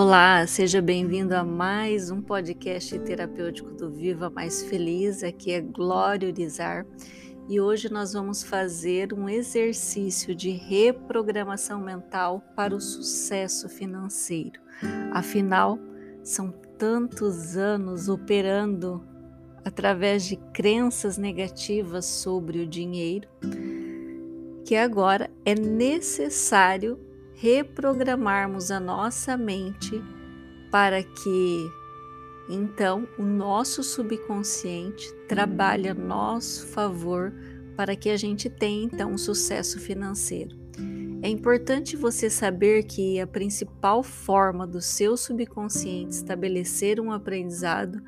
Olá, seja bem-vindo a mais um podcast terapêutico do Viva Mais Feliz. Aqui é Glória Urizar e hoje nós vamos fazer um exercício de reprogramação mental para o sucesso financeiro. Afinal, são tantos anos operando através de crenças negativas sobre o dinheiro que agora é necessário reprogramarmos a nossa mente para que então o nosso subconsciente trabalhe a nosso favor para que a gente tenha então um sucesso financeiro. É importante você saber que a principal forma do seu subconsciente estabelecer um aprendizado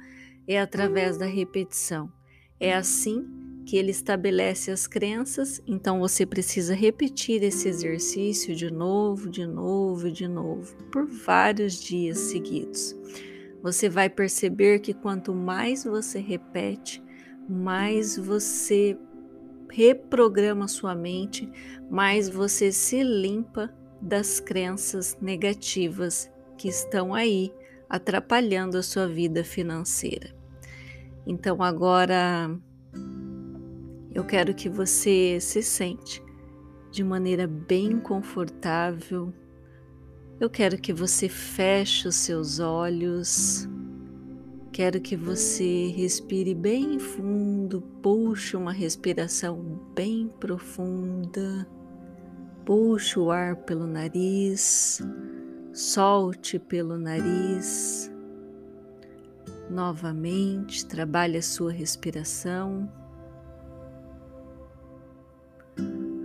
é através da repetição. É assim que ele estabelece as crenças, então você precisa repetir esse exercício de novo, de novo, de novo, por vários dias seguidos. Você vai perceber que quanto mais você repete, mais você reprograma sua mente, mais você se limpa das crenças negativas que estão aí atrapalhando a sua vida financeira. Então agora eu quero que você se sente de maneira bem confortável. Eu quero que você feche os seus olhos. Quero que você respire bem fundo, puxe uma respiração bem profunda. Puxe o ar pelo nariz, solte pelo nariz. Novamente, trabalhe a sua respiração.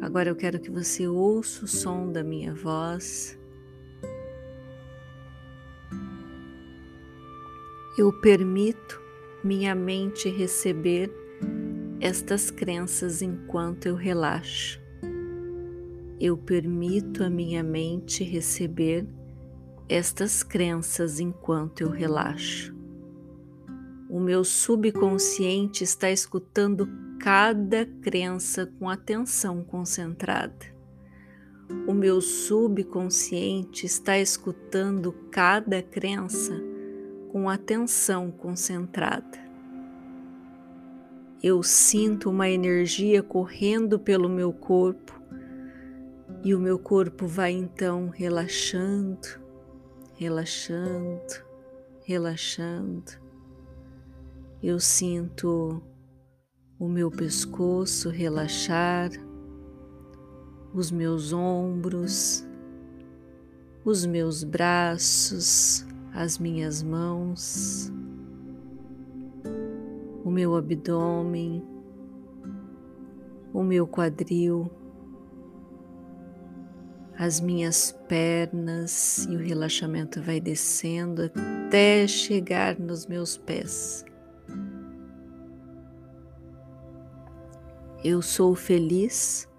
Agora eu quero que você ouça o som da minha voz. Eu permito minha mente receber estas crenças enquanto eu relaxo. Eu permito a minha mente receber estas crenças enquanto eu relaxo. O meu subconsciente está escutando cada crença com atenção concentrada. O meu subconsciente está escutando cada crença com atenção concentrada. Eu sinto uma energia correndo pelo meu corpo e o meu corpo vai então relaxando, relaxando, relaxando. Eu sinto o meu pescoço relaxar, os meus ombros, os meus braços, as minhas mãos, o meu abdômen, o meu quadril, as minhas pernas e o relaxamento vai descendo até chegar nos meus pés. Eu sou feliz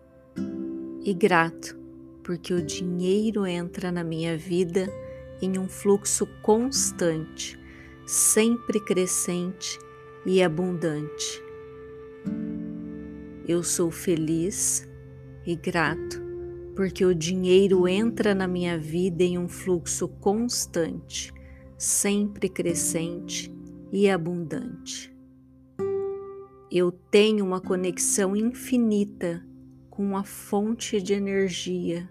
e grato porque o dinheiro entra na minha vida em um fluxo constante, sempre crescente e abundante. Eu sou feliz e grato porque o dinheiro entra na minha vida em um fluxo constante, sempre crescente e abundante eu tenho uma conexão infinita com a fonte de energia.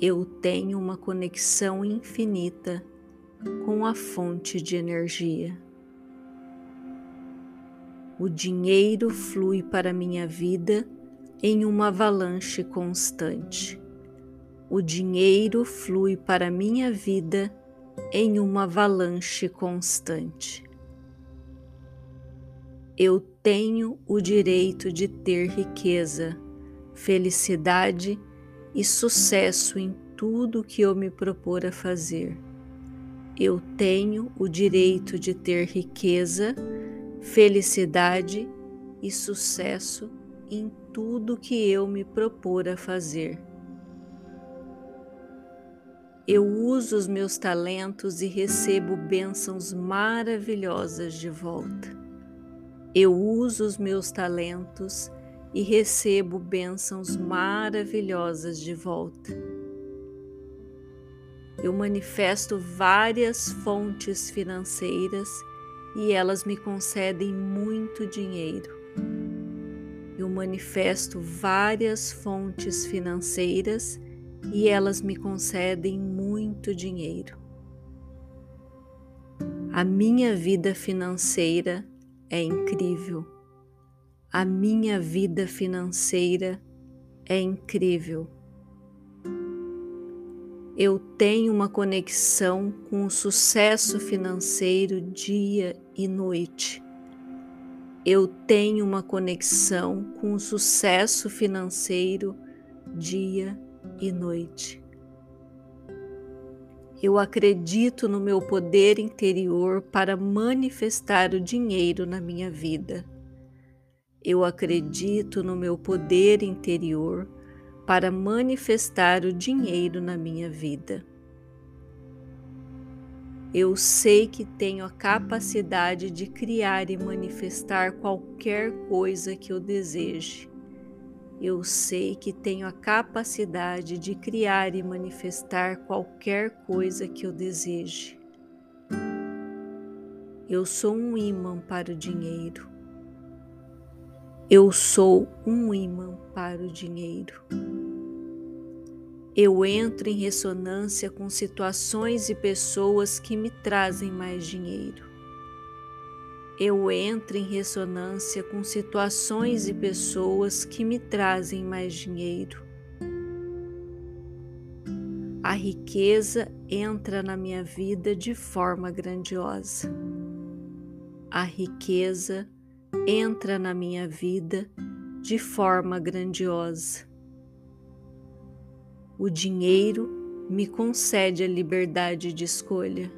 Eu tenho uma conexão infinita com a fonte de energia. O dinheiro flui para minha vida em uma avalanche constante. O dinheiro flui para minha vida em uma avalanche constante. Eu tenho o direito de ter riqueza, felicidade e sucesso em tudo que eu me propor a fazer. Eu tenho o direito de ter riqueza, felicidade e sucesso em tudo que eu me propor a fazer. Eu uso os meus talentos e recebo bênçãos maravilhosas de volta. Eu uso os meus talentos e recebo bênçãos maravilhosas de volta. Eu manifesto várias fontes financeiras e elas me concedem muito dinheiro. Eu manifesto várias fontes financeiras e elas me concedem muito dinheiro. A minha vida financeira é incrível. A minha vida financeira é incrível. Eu tenho uma conexão com o sucesso financeiro dia e noite. Eu tenho uma conexão com o sucesso financeiro dia e noite. Eu acredito no meu poder interior para manifestar o dinheiro na minha vida. Eu acredito no meu poder interior para manifestar o dinheiro na minha vida. Eu sei que tenho a capacidade de criar e manifestar qualquer coisa que eu deseje. Eu sei que tenho a capacidade de criar e manifestar qualquer coisa que eu deseje. Eu sou um imã para o dinheiro. Eu sou um imã para o dinheiro. Eu entro em ressonância com situações e pessoas que me trazem mais dinheiro. Eu entro em ressonância com situações e pessoas que me trazem mais dinheiro. A riqueza entra na minha vida de forma grandiosa. A riqueza entra na minha vida de forma grandiosa. O dinheiro me concede a liberdade de escolha.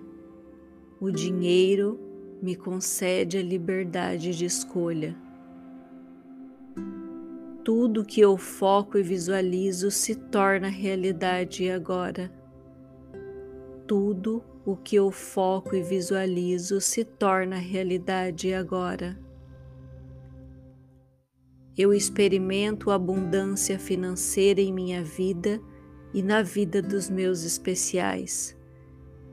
O dinheiro me concede a liberdade de escolha. Tudo que eu foco e visualizo se torna realidade agora. Tudo o que eu foco e visualizo se torna realidade agora. Eu experimento abundância financeira em minha vida e na vida dos meus especiais.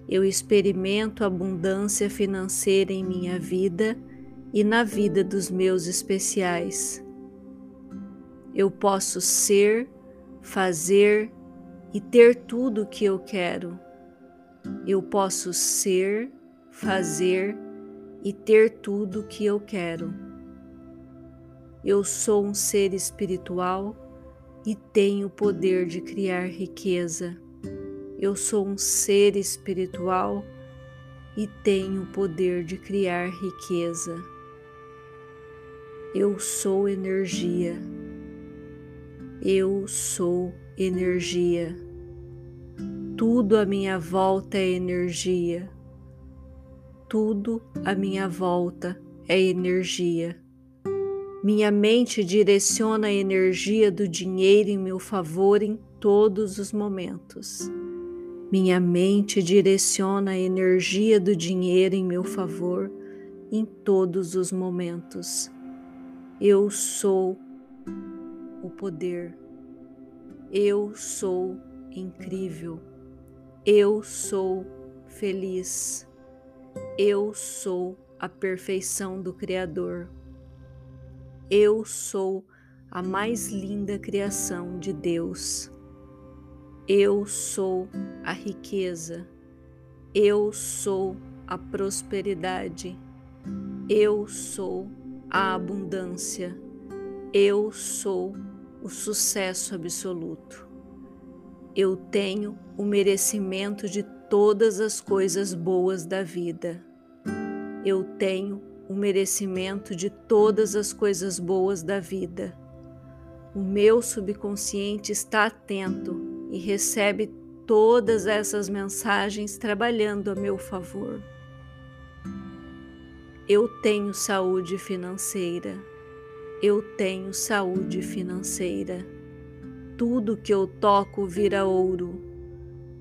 Eu experimento abundância financeira em minha vida e na vida dos meus especiais. Eu posso ser, fazer e ter tudo o que eu quero. Eu posso ser, fazer e ter tudo o que eu quero. Eu sou um ser espiritual e tenho o poder de criar riqueza. Eu sou um ser espiritual e tenho o poder de criar riqueza. Eu sou energia. Eu sou energia. Tudo à minha volta é energia. Tudo à minha volta é energia. Minha mente direciona a energia do dinheiro em meu favor em todos os momentos. Minha mente direciona a energia do dinheiro em meu favor em todos os momentos. Eu sou o poder. Eu sou incrível. Eu sou feliz. Eu sou a perfeição do Criador. Eu sou a mais linda criação de Deus. Eu sou a riqueza. Eu sou a prosperidade. Eu sou a abundância. Eu sou o sucesso absoluto. Eu tenho o merecimento de todas as coisas boas da vida. Eu tenho o merecimento de todas as coisas boas da vida. O meu subconsciente está atento e recebe todas essas mensagens trabalhando a meu favor. Eu tenho saúde financeira. Eu tenho saúde financeira. Tudo que eu toco vira ouro.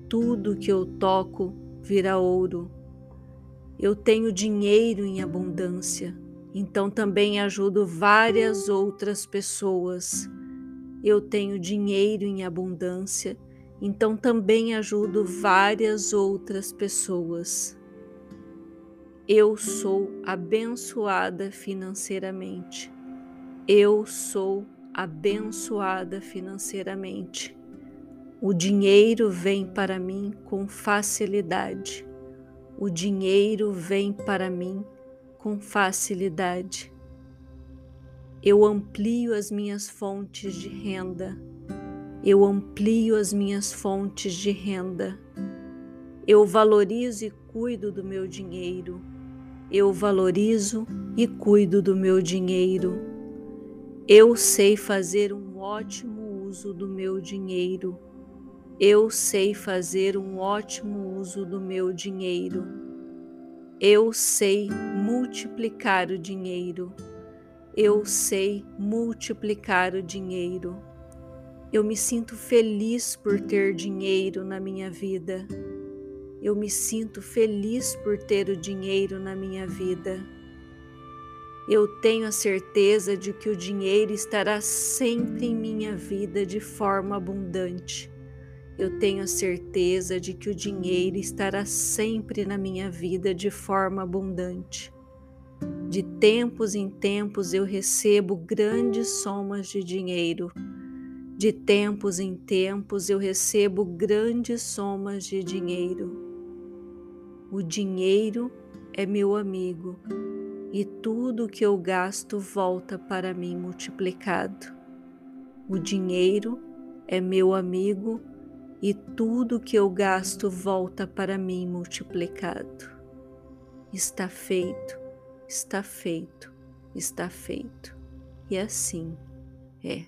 Tudo que eu toco vira ouro eu tenho dinheiro em abundância, então também ajudo várias outras pessoas. Eu tenho dinheiro em abundância então também ajudo várias outras pessoas. Eu sou abençoada financeiramente. Eu sou abençoada financeiramente. O dinheiro vem para mim com facilidade. O dinheiro vem para mim com facilidade. Eu amplio as minhas fontes de renda. Eu amplio as minhas fontes de renda. Eu valorizo e cuido do meu dinheiro. Eu valorizo e cuido do meu dinheiro. Eu sei fazer um ótimo uso do meu dinheiro. Eu sei fazer um ótimo uso do meu dinheiro. Eu sei multiplicar o dinheiro. Eu sei multiplicar o dinheiro. Eu me sinto feliz por ter dinheiro na minha vida. Eu me sinto feliz por ter o dinheiro na minha vida. Eu tenho a certeza de que o dinheiro estará sempre em minha vida de forma abundante. Eu tenho a certeza de que o dinheiro estará sempre na minha vida de forma abundante. De tempos em tempos eu recebo grandes somas de dinheiro. De tempos em tempos eu recebo grandes somas de dinheiro. O dinheiro é meu amigo e tudo que eu gasto volta para mim multiplicado. O dinheiro é meu amigo e tudo que eu gasto volta para mim multiplicado. Está feito, está feito, está feito. E assim é.